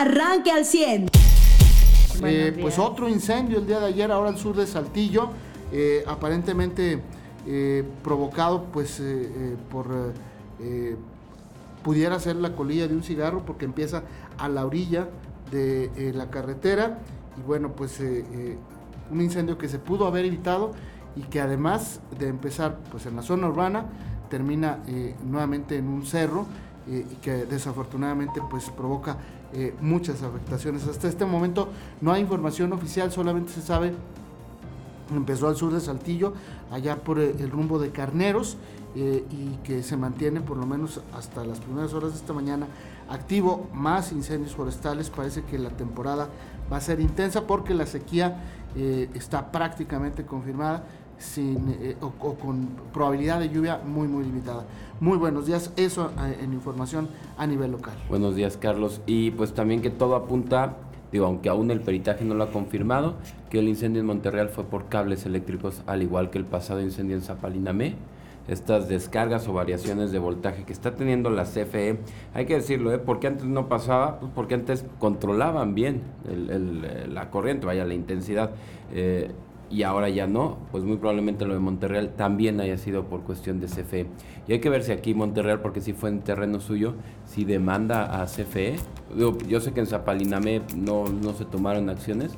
arranque al 100. Eh, pues otro incendio el día de ayer, ahora al sur de Saltillo, eh, aparentemente eh, provocado pues por pudiera ser la colilla de un cigarro porque empieza a la orilla de la carretera y bueno pues un incendio que se pudo haber evitado y que además de empezar pues en la zona urbana termina nuevamente en un cerro y que desafortunadamente pues provoca eh, muchas afectaciones. Hasta este momento no hay información oficial, solamente se sabe, empezó al sur de Saltillo, allá por eh, el rumbo de Carneros, eh, y que se mantiene por lo menos hasta las primeras horas de esta mañana activo, más incendios forestales, parece que la temporada va a ser intensa porque la sequía está prácticamente confirmada sin, eh, o, con probabilidad de lluvia muy, muy limitada. Muy buenos días, eso eh, en información a nivel local. Buenos días, Carlos. Y pues también que todo apunta, digo, aunque aún el peritaje no lo ha confirmado, que el incendio en Monterreal fue por cables eléctricos, al igual que el pasado incendio en Zapalinamé. Estas descargas o variaciones de voltaje que está teniendo la CFE, hay que decirlo, ¿eh? porque antes no pasaba, pues porque antes controlaban bien la corriente, vaya la intensidad. Eh, y ahora ya no, pues muy probablemente lo de Monterreal también haya sido por cuestión de CFE. Y hay que ver si aquí Monterreal, porque si fue en terreno suyo, si demanda a CFE. Yo, sé que en Zapaliname no, no se tomaron acciones,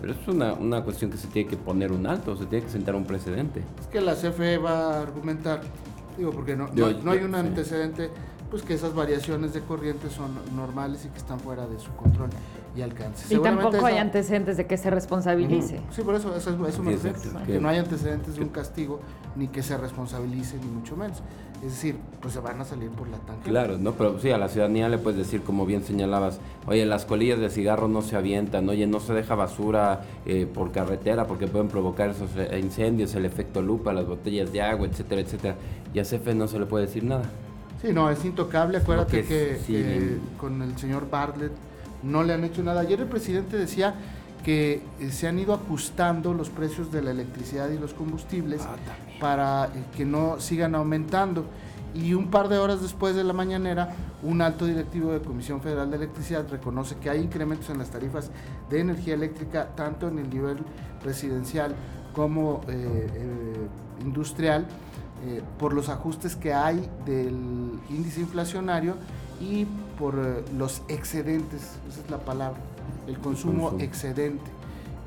pero es una, una cuestión que se tiene que poner un alto, se tiene que sentar un precedente. Es que la CFE va a argumentar, digo, porque no, no, hay un antecedente, pues que esas variaciones de corriente son normales y que están fuera de su control y alcance. Y tampoco hay antecedentes de que se responsabilice. Sí, por eso, eso, eso me refiero. Que no hay antecedentes de un castigo, ni que se responsabilice, ni mucho menos. Es decir, pues se van a salir por la tangente. Claro, no, pero sí, a la ciudadanía le puedes decir, como bien señalabas, oye, las colillas de cigarro no se avientan, oye, no se deja basura eh, por carretera porque pueden provocar esos eh, incendios, el efecto lupa, las botellas de agua, etcétera, etcétera. Y a CFE no se le puede decir nada. Sí, no, es intocable. Acuérdate que, con el señor Bartlett no le han hecho nada. Ayer el presidente decía que eh, se han ido ajustando los precios de la electricidad y los combustibles ah, para eh, que no sigan aumentando. Y un par de horas después de la mañanera, un alto directivo de Comisión Federal de Electricidad reconoce que hay incrementos en las tarifas de energía eléctrica, tanto en el nivel residencial como eh, industrial, por los ajustes que hay del índice inflacionario y por eh, los excedentes, esa es la palabra, el consumo, excedente.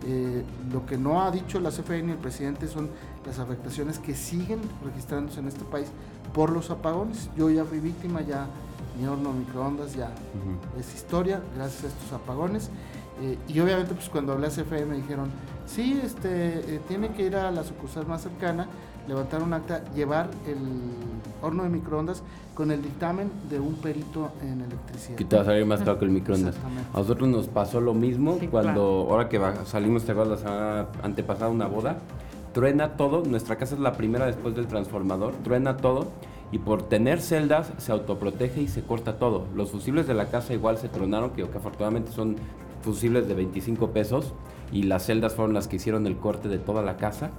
Eh, lo que no ha dicho la CFE ni el presidente son las afectaciones que siguen registrándose en este país por los apagones. Yo ya fui víctima, ya mi horno microondas ya es historia gracias a estos apagones. Eh, y obviamente pues cuando hablé a CFE me dijeron, sí, este, tiene que ir a la sucursal más cercana, levantar un acta, llevar el horno de microondas con el dictamen de un perito en electricidad. Que te va a salir más caro que el microondas. A nosotros nos pasó lo mismo cuando, ahora que salimos, te acuerdas, la semana antepasada una boda, truena todo, nuestra casa es la primera después del transformador, truena todo y por tener celdas se autoprotege y se corta todo. Los fusibles de la casa igual se tronaron, que, que afortunadamente son fusibles de 25 pesos y las celdas fueron las que hicieron el corte de toda la casa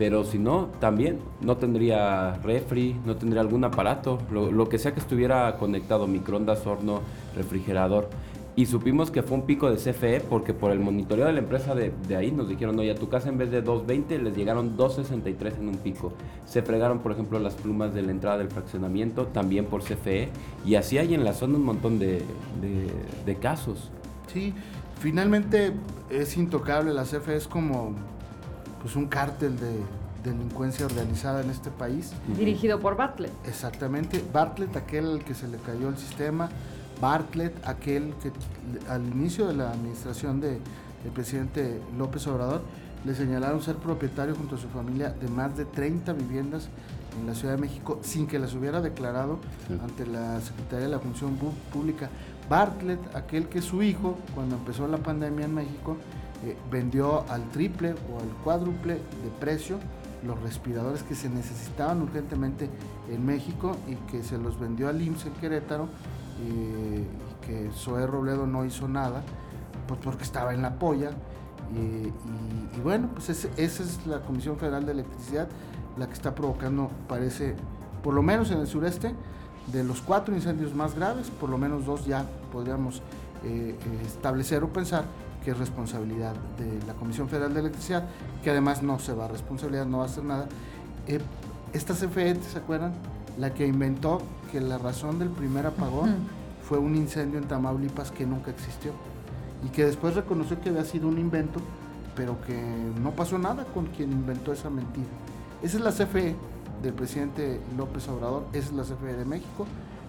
pero si no, también no tendría refri, no tendría algún aparato, lo, que sea que estuviera conectado, microondas, horno, refrigerador. Y supimos que fue un pico de CFE porque por el monitoreo de la empresa de, ahí nos dijeron, oye, a tu casa en vez de 2.20 les llegaron 2.63 en un pico. Se fregaron, por ejemplo, las plumas de la entrada del fraccionamiento, también por CFE. Y así hay en la zona un montón de, de casos. Sí, finalmente es intocable, la CFE es como pues un cártel de delincuencia organizada en este país. Dirigido por Bartlett. Exactamente, Bartlett, aquel al que se le cayó el sistema, Bartlett, aquel que al inicio de la administración del presidente López Obrador le señalaron ser propietario junto a su familia de más de 30 viviendas en la Ciudad de México sin que las hubiera declarado ante la Secretaría de la Función Pública. Bartlett, aquel que su hijo, cuando empezó la pandemia en México, eh, vendió al triple o al cuádruple de precio los respiradores que se necesitaban urgentemente en México y que se los vendió al IMSS en Querétaro eh, y que Zoé Robledo no hizo nada, pues porque estaba en la polla. y, bueno, pues esa es la Comisión Federal de Electricidad la que está provocando, parece, por lo menos en el sureste, de los cuatro incendios más graves, por lo menos dos ya podríamos establecer o pensar que es responsabilidad de la Comisión Federal de Electricidad, que además no se va a responsabilidad, no va a hacer nada. esta CFE, ¿se acuerdan? La que inventó que la razón del primer apagón fue un incendio en Tamaulipas que nunca existió y que después reconoció que había sido un invento, pero que no pasó nada con quien inventó esa mentira. Esa es la CFE del presidente López Obrador, esa es la CFE de México.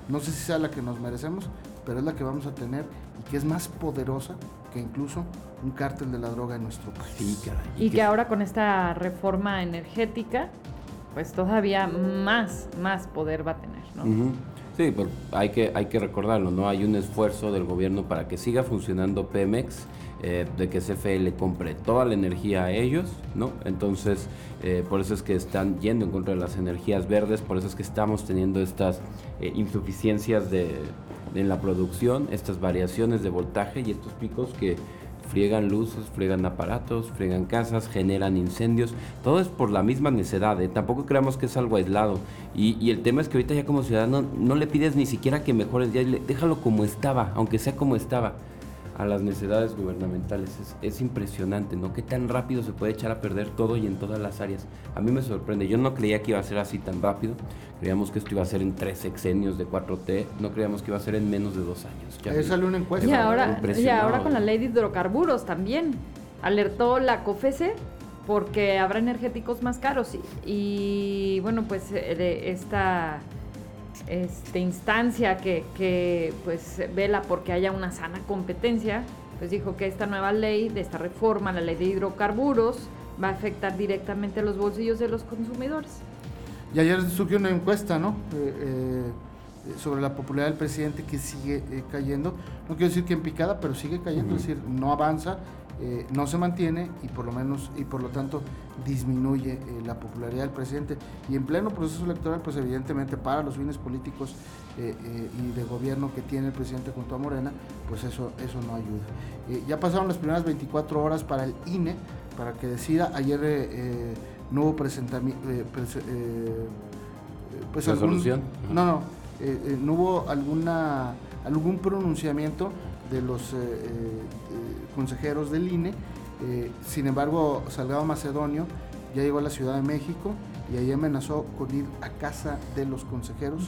No sé si sea la que nos merecemos, pero es la que vamos a tener y que es más poderosa que incluso un cártel de la droga en nuestro país. Y, que, ahora con esta reforma energética, pues todavía más, más poder va a tener, ¿no? Sí, pero hay que, hay que recordarlo, ¿no? Hay un esfuerzo del gobierno para que siga funcionando Pemex, eh, de que CFE le compre toda la energía a ellos, ¿no? Entonces, eh, por eso es que están yendo en contra de las energías verdes, por eso es que estamos teniendo estas eh, insuficiencias de, en la producción, estas variaciones de voltaje y estos picos que friegan luces, friegan aparatos, friegan casas, generan incendios. Todo es por la misma necedad, ¿eh? tampoco creamos que es algo aislado. Y, el tema es que ahorita ya como ciudadano no le pides ni siquiera que mejore el día, déjalo como estaba, aunque sea como estaba a las necesidades gubernamentales. Es, impresionante, ¿no? Qué tan rápido se puede echar a perder todo y en todas las áreas. A mí me sorprende. Yo no creía que iba a ser así tan rápido. Creíamos que esto iba a ser en tres sexenios de 4T. No creíamos que iba a ser en menos de dos años. Ahí salió una encuesta. Y ahora, y ahora con la ley de hidrocarburos también. Alertó la COFESE porque habrá energéticos más caros. Y, bueno, pues eh, esta este, instancia que, que pues vela porque haya una sana competencia, pues dijo que esta nueva ley, de esta reforma, la ley de hidrocarburos, va a afectar directamente los bolsillos de los consumidores. Y ayer surgió una encuesta, ¿no? Eh, eh, sobre la popularidad del presidente que sigue eh, cayendo. No quiero decir que en picada, pero sigue cayendo, es decir, no avanza eh, no se mantiene y por lo menos y por lo tanto disminuye eh, la popularidad del presidente. Y en pleno proceso electoral pues evidentemente para los fines políticos eh, y de gobierno que tiene el presidente junto a Morena pues eso eso no ayuda. Ya pasaron las primeras 24 horas para el INE para que decida. Ayer no hubo presentamiento pues resolución no no no hubo alguna algún pronunciamiento de los consejeros del INE. Eh, sin embargo, Salgado Macedonio ya llegó a la Ciudad de México y ahí amenazó con ir a casa de los consejeros,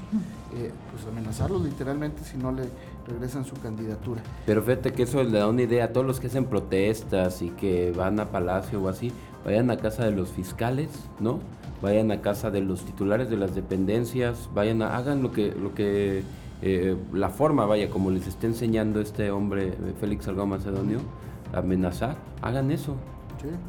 eh, pues amenazarlos literalmente si no le regresan su candidatura. Pero fíjate que eso le da una idea a todos los que hacen protestas y que van a Palacio o así, vayan a casa de los fiscales, ¿no? Vayan a casa de los titulares de las dependencias, vayan a, hagan lo que, lo que eh, la forma, vaya, como les está enseñando este hombre, eh, Félix Salgado Macedonio, amenazar, hagan eso.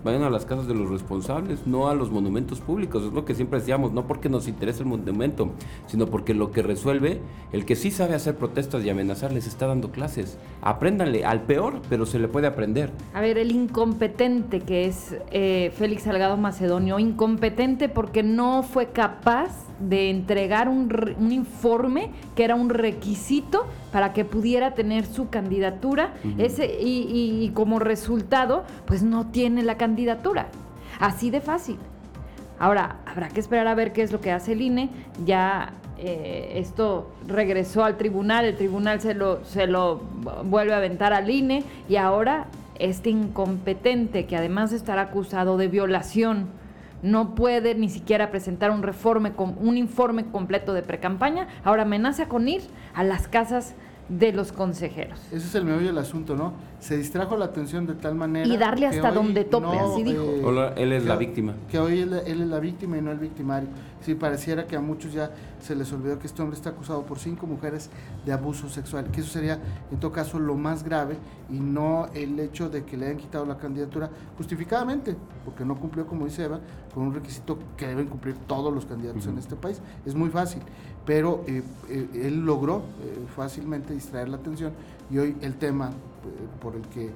Vayan a las casas de los responsables, no a los monumentos públicos. Es lo que siempre decíamos, no porque nos interese el monumento, sino porque lo que resuelve, el que sí sabe hacer protestas y amenazar, les está dando clases. Apréndanle al peor, pero se le puede aprender. A ver, el incompetente que es eh, Félix Salgado Macedonio, incompetente porque no fue capaz de entregar un, informe que era un requisito para que pudiera tener su candidatura ese, y, como resultado, pues no tiene la candidatura. Así de fácil. Ahora, habrá que esperar a ver qué es lo que hace el INE. Ya eh, esto regresó al tribunal, el tribunal se lo, se lo vuelve a aventar al INE y ahora este incompetente que además estará acusado de violación no puede ni siquiera presentar un, reforme, un informe completo de precampaña, ahora amenaza con ir a las casas de los consejeros. Ese es el meollo del asunto, ¿no? Se distrajo la atención de tal manera. Y darle hasta donde tope, así dijo. Eh, él es la víctima. Que hoy él, es la víctima y no el victimario. Sí, pareciera que a muchos ya se les olvidó que este hombre está acusado por cinco mujeres de abuso sexual, que eso sería en todo caso lo más grave y no el hecho de que le hayan quitado la candidatura justificadamente, porque no cumplió, como dice Eva, con un requisito que deben cumplir todos los candidatos en este país. Es muy fácil, pero eh, eh, él logró fácilmente distraer la atención y hoy el tema por el que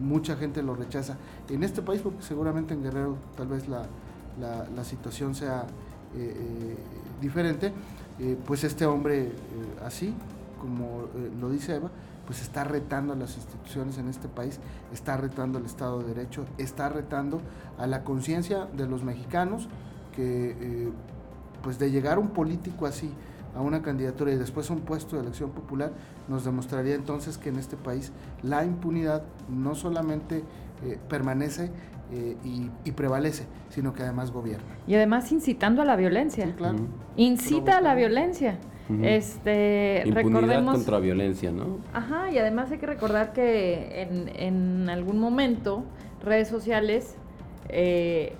mucha gente lo rechaza en este país, porque seguramente en Guerrero tal vez la la, situación sea eh, eh, diferente, eh, pues este hombre así, como lo dice Eva, pues está retando a las instituciones en este país, está retando al Estado de Derecho, está retando a la conciencia de los mexicanos que pues de llegar un político así, a una candidatura y después a un puesto de elección popular, nos demostraría entonces que en este país la impunidad no solamente eh, permanece eh, y, prevalece, sino que además gobierna. Y además incitando a la violencia. claro. Incita a la violencia. Este, Impunidad recordemos, contra violencia, ¿no? Ajá, y además hay que recordar que en, en algún momento redes sociales eh,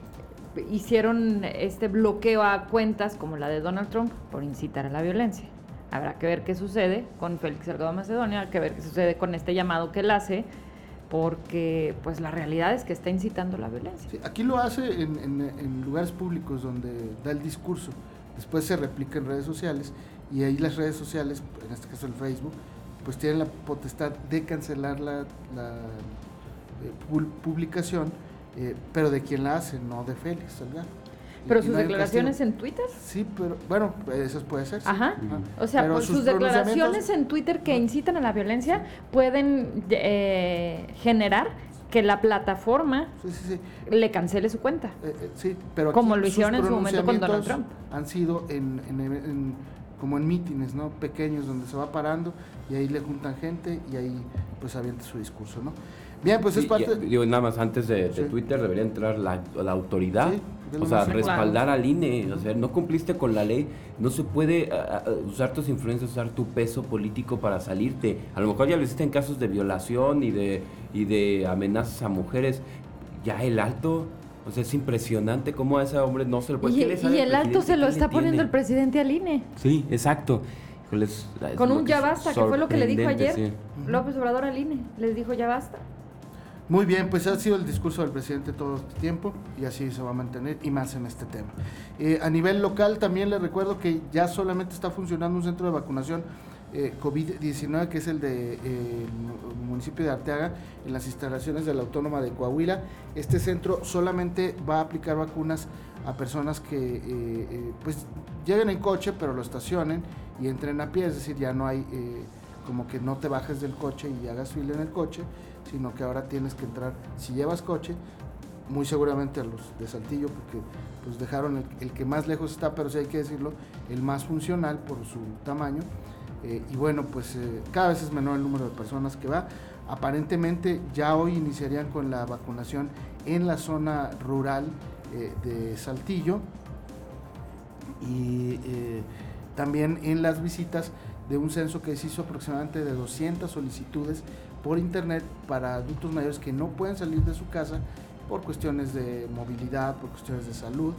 hicieron este bloqueo a cuentas como la de Donald Trump por incitar a la violencia. Habrá que ver qué sucede con Félix Salgado Macedonia, habrá que ver qué sucede con este llamado que él hace, porque pues la realidad es que está incitando la violencia. aquí lo hace en, en, lugares públicos donde da el discurso, después se replica en redes sociales y ahí las redes sociales, en este caso el Facebook, pues tienen la potestad de cancelar la, la eh, publicación eh, pero de quién la hace, no de Félix Salgado. ¿Pero sus declaraciones en Twitter? Sí, pero bueno, eso puede ser. Ajá. O sea, pues, sus, declaraciones en Twitter que incitan a la violencia pueden eh, generar que la plataforma le cancele su cuenta. Eh, sí, pero como lo hicieron en su momento con Donald Trump. Han sido en, como en mítines, ¿no? Pequeños donde se va parando y ahí le juntan gente y ahí pues avienta su discurso, ¿no? Bien, pues es parte. digo, nada más antes de, Twitter debería entrar la, autoridad. o sea, respaldar al INE. O sea, no cumpliste con la ley. No se puede usar tus influencias, usar tu peso político para salirte. A lo mejor ya lo hiciste en casos de violación y de, y de amenazas a mujeres. Ya el alto. O sea, es impresionante cómo a ese hombre no se lo puede. Y, y el alto se lo está poniendo el presidente al INE. Sí, exacto. Con un ya basta, que fue lo que le dijo ayer López Obrador al INE. Les dijo ya basta. Muy bien, pues ha sido el discurso del presidente todo este tiempo y así se va a mantener y más en este tema. Eh, a nivel local también le recuerdo que ya solamente está funcionando un centro de vacunación eh, COVID-19 que es el de eh, municipio de Arteaga en las instalaciones de la Autónoma de Coahuila. Este centro solamente va a aplicar vacunas a personas que pues lleguen en coche pero lo estacionen y entren a pie, es decir, ya no hay como que no te bajes del coche y hagas fila en el coche sino que ahora tienes que entrar, si llevas coche, muy seguramente a los de Saltillo, porque pues dejaron el, que más lejos está, pero sí hay que decirlo, el más funcional por su tamaño. Eh, y bueno, pues eh, cada vez es menor el número de personas que va. Aparentemente ya hoy iniciarían con la vacunación en la zona rural eh, de Saltillo y también en las visitas de un censo que se hizo aproximadamente de 200 solicitudes por internet para adultos mayores que no pueden salir de su casa por cuestiones de movilidad, por cuestiones de salud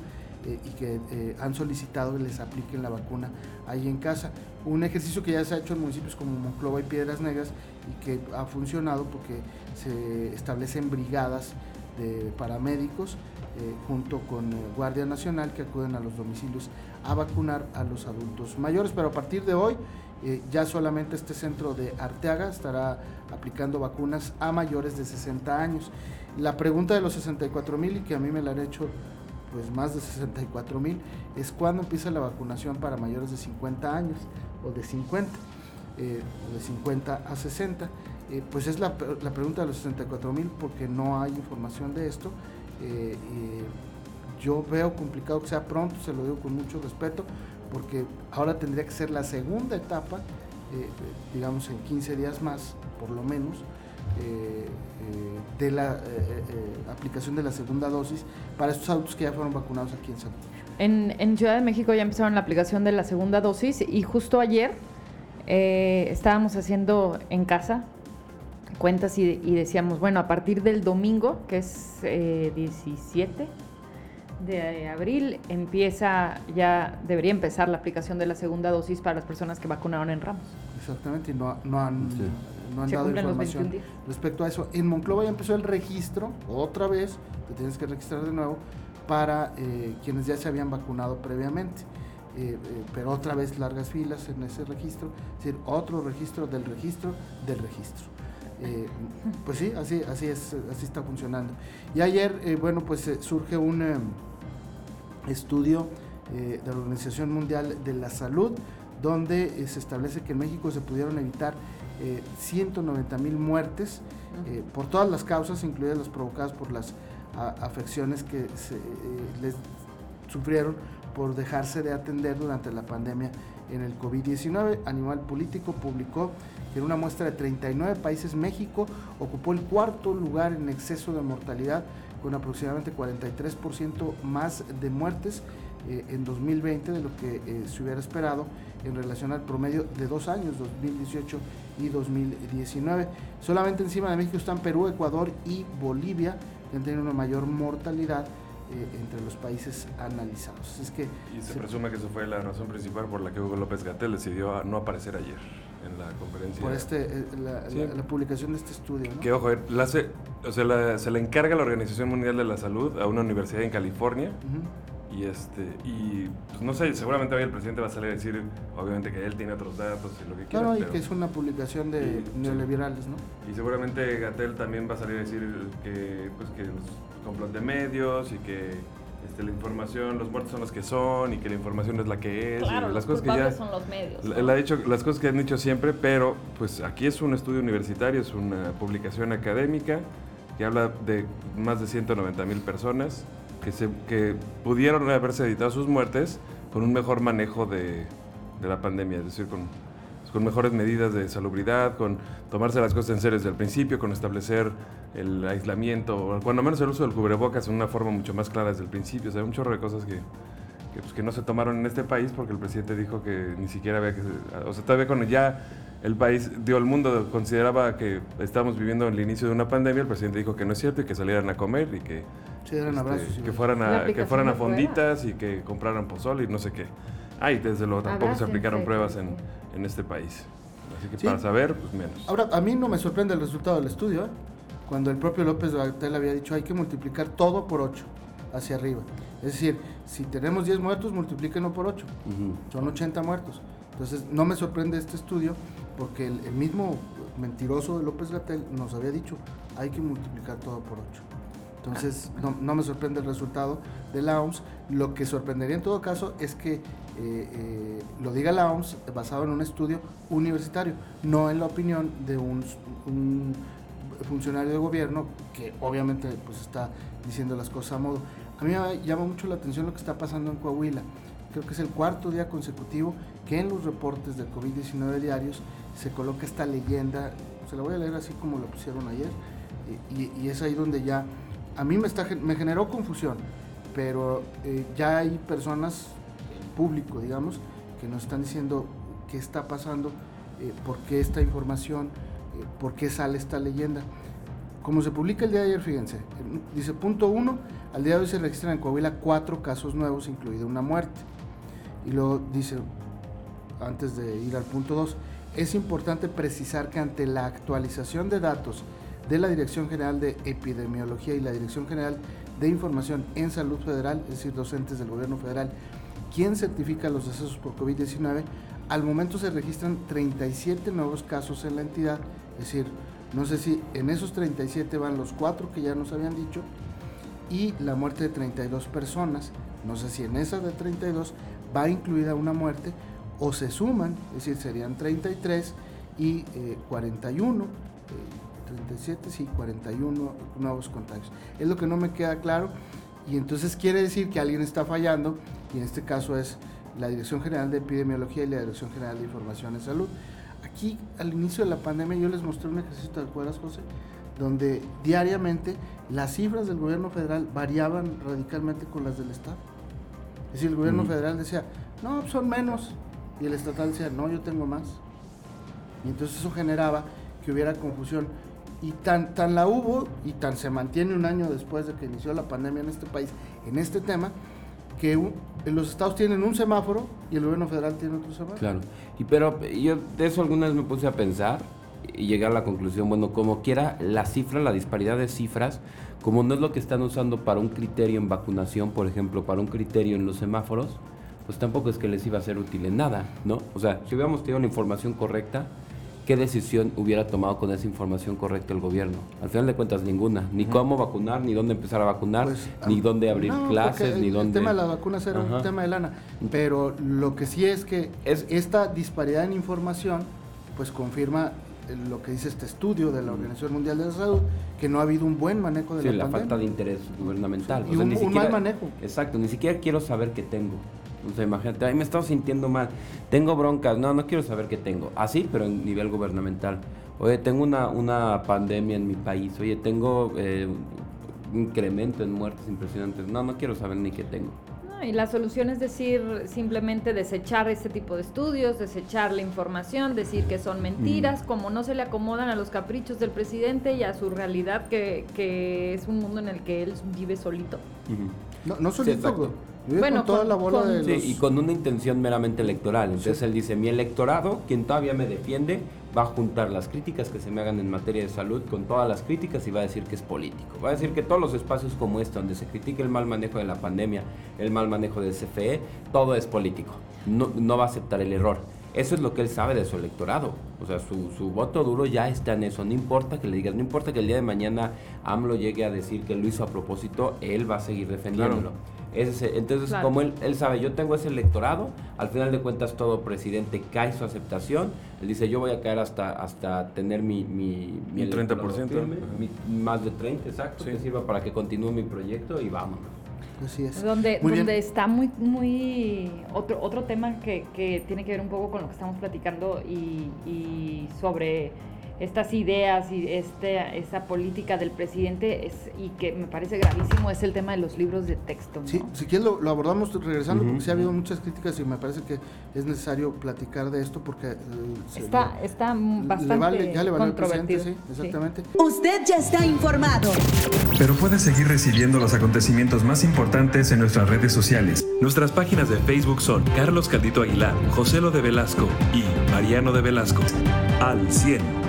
eh, y que eh, han solicitado que les apliquen la vacuna ahí en casa. Un ejercicio que ya se ha hecho en municipios como Monclova y Piedras Negras y que ha funcionado porque se establecen brigadas de paramédicos eh, junto con Guardia Nacional que acuden a los domicilios a vacunar a los adultos mayores. Pero a partir de hoy ya solamente este centro de Arteaga estará aplicando vacunas a mayores de 60 años. La pregunta de los 64 mil, y que a mí me la han hecho pues más de 64 mil, es cuándo empieza la vacunación para mayores de 50 años o de 50, eh, o de 50 a 60. Eh, pues es la, la, pregunta de los 64 mil porque no hay información de esto. yo veo complicado que sea pronto, se lo digo con mucho respeto, porque ahora tendría que ser la segunda etapa, eh, digamos en 15 días más, por lo menos, eh, eh, de la aplicación de la segunda dosis para estos adultos que ya fueron vacunados aquí en San en, en Ciudad de México ya empezaron la aplicación de la segunda dosis y justo ayer estábamos haciendo en casa cuentas y, y, decíamos, bueno, a partir del domingo, que es 17, de abril empieza ya debería empezar la aplicación de la segunda dosis para las personas que vacunaron en Ramos. Exactamente, y no, no han, no han dado información respecto a eso. En Monclova ya empezó el registro, otra vez, te tienes que registrar de nuevo, para eh, quienes ya se habían vacunado previamente. Eh, eh, pero otra vez largas filas en ese registro, es decir, otro registro del registro del registro. pues sí, así, así es, así está funcionando. Y ayer, bueno, pues surge un estudio de la Organización Mundial de la Salud, donde se establece que en México se pudieron evitar 190 eh, mil muertes por todas las causas, incluidas las provocadas por las afecciones que se, les sufrieron por dejarse de atender durante la pandemia en el COVID-19. Animal Político publicó que en una muestra de 39 países México ocupó el cuarto lugar en exceso de mortalidad con aproximadamente 43% más de muertes eh, en 2020 de lo que eh, se hubiera esperado en relación al promedio de dos años, 2018 y 2019. Solamente encima de México están Perú, Ecuador y Bolivia, que han tenido una mayor mortalidad eh, entre los países analizados. Es que y se, presume que esa fue la razón principal por la que Hugo López Gatel decidió no aparecer ayer en la conferencia. Por este, eh, la, publicación de este estudio. Que ojo, la se, o sea, se le encarga la Organización Mundial de la Salud a una universidad en California. Y este, y pues no sé, seguramente hoy el presidente va a salir a decir, obviamente que él tiene otros datos y lo que quiera. No, y que es una publicación de neoliberales, ¿no? Y seguramente Gatel también va a salir a decir que, pues, que los complot de medios y que este, la información, los muertos son los que son y que la información es la que es. Claro, las cosas que ya son los medios. Él ha dicho las cosas que han dicho siempre, pero pues aquí es un estudio universitario, es una publicación académica que habla de más de 190 mil personas que, se, que pudieron haberse evitado sus muertes con un mejor manejo de, de la pandemia, es decir, con, con mejores medidas de salubridad, con tomarse las cosas en serio desde el principio, con establecer el aislamiento, o cuando menos el uso del cubrebocas en una forma mucho más clara desde el principio. O sea, un chorro de cosas que, que, pues, que no se tomaron en este país porque el presidente dijo que ni siquiera había que... O sea, todavía cuando ya el país, dio el mundo consideraba que estamos viviendo el inicio de una pandemia, el presidente dijo que no es cierto y que salieran a comer y que, este, que fueran a, que fueran a fonditas y que compraran pozole y no sé qué. Ay, desde luego tampoco se aplicaron pruebas en, en, este país. Así que para saber, pues menos. Ahora, a mí no me sorprende el resultado del estudio, ¿eh? cuando el propio López Gatel había dicho hay que multiplicar todo por 8 hacia arriba. Es decir, si tenemos 10 muertos, multiplíquenlo por 8. Son 80 muertos. Entonces, no me sorprende este estudio porque el, mismo mentiroso de López Gatel nos había dicho, hay que multiplicar todo por 8. Entonces, no, me sorprende el resultado de la OMS. Lo que sorprendería en todo caso es que eh, eh, lo diga la OMS basado en un estudio universitario, no en la opinión de un, funcionario de gobierno que obviamente pues está diciendo las cosas a modo. A mí me llama mucho la atención lo que está pasando en Coahuila. Creo que es el cuarto día consecutivo que en los reportes del COVID-19 diarios se coloca esta leyenda, se la voy a leer así como lo pusieron ayer, y, es ahí donde ya, a mí me, generó confusión, pero eh, ya hay personas, público digamos, que nos están diciendo qué está pasando, eh, por qué esta información, eh, por qué sale esta leyenda. Como se publica el día de ayer, fíjense, dice punto uno, al día de hoy se registran en Coahuila cuatro casos nuevos, incluida una muerte. Y luego dice, antes de ir al punto 2, es importante precisar que ante la actualización de datos de la Dirección General de Epidemiología y la Dirección General de Información en Salud Federal, es decir, docentes del gobierno federal, quien certifica los decesos por COVID-19, al momento se registran 37 nuevos casos en la entidad, es decir, no sé si en esos 37 van los cuatro que ya nos habían dicho y la muerte de 32 personas, no sé si en esas de 32 va incluida una muerte o se suman, es decir, serían 33 y 41, 37, y 41 nuevos contagios. Es lo que no me queda claro y entonces quiere decir que alguien está fallando y en este caso es la Dirección General de Epidemiología y la Dirección General de Información en Salud. Aquí al inicio de la pandemia yo les mostré un ejercicio, ¿te acuerdas José? Donde diariamente las cifras del gobierno federal variaban radicalmente con las del Estado. Es decir, el gobierno federal decía, no, son menos, y el estatal decía, no, yo tengo más. Y entonces eso generaba que hubiera confusión. Y tan, tan la hubo y tan se mantiene un año después de que inició la pandemia en este país, en este tema, que los estados tienen un semáforo y el gobierno federal tiene otro semáforo. Claro, y pero yo de eso alguna vez me puse a pensar y llegué a la conclusión, bueno, como quiera, la cifra, la disparidad de cifras, como no es lo que están usando para un criterio en vacunación, por ejemplo, para un criterio en los semáforos, pues tampoco es que les iba a ser útil en nada, ¿no? O sea, si hubiéramos tenido la información correcta, ¿qué decisión hubiera tomado con esa información correcta el gobierno? Al final de cuentas, ninguna. Ni cómo vacunar, ni dónde empezar a vacunar, pues, ni dónde abrir clases, ni dónde... El tema de las vacunas era un tema de lana. Pero lo que sí es que es, esta disparidad en información, pues confirma lo que dice este estudio de la Organización Mundial de la Salud, que no ha habido un buen manejo de sí, la, falta de interés gubernamental. y un, mal manejo. Exacto, ni siquiera quiero saber qué tengo O sea, imagínate, ay, me he estado sintiendo mal, tengo broncas, no, no quiero saber qué tengo. Así, pero en nivel gubernamental. Oye, tengo una, una pandemia en mi país, oye, tengo eh, un incremento en muertes impresionantes. No, no quiero saber ni qué tengo. Y la solución es decir, simplemente desechar este tipo de estudios, desechar la información, decir que son mentiras, mm. como no se le acomodan a los caprichos del presidente y a su realidad, que, que es un mundo en el que él vive solito. No, no solito, bueno, toda la bola de sí, y con una intención meramente electoral. Entonces él dice, mi electorado, quien todavía me defiende, va a juntar las críticas que se me hagan en materia de salud con todas las críticas y va a decir que es político. Va a decir que todos los espacios como este, donde se critique el mal manejo de la pandemia, el mal manejo del CFE, todo es político. No, no va a aceptar el error. Eso es lo que él sabe de su electorado. O sea, su, su, voto duro ya está en eso. No importa que le digas, no importa que el día de mañana AMLO llegue a decir que lo hizo a propósito, él va a seguir defendiéndolo entonces, como él, él sabe, yo tengo ese electorado, al final de cuentas todo presidente cae su aceptación, él dice, yo voy a caer hasta, hasta tener mi... Mi, mi 30%. más de 30, exacto, que sirva para que continúe mi proyecto y vámonos. Así es. Donde, donde está muy, muy otro, otro tema que, que, tiene que ver un poco con lo que estamos platicando y, y sobre estas ideas y este, esa política del presidente es, y que me parece gravísimo es el tema de los libros de texto. Sí, si quieres lo, abordamos regresando porque sí ha habido muchas críticas y me parece que es necesario platicar de esto porque... Eh, está, está bastante ya le controvertido. sí, exactamente. Usted ya está informado. Pero puede seguir recibiendo los acontecimientos más importantes en nuestras redes sociales. Nuestras páginas de Facebook son Carlos Caldito Aguilar, José Lo de Velasco y Mariano de Velasco. Al 100.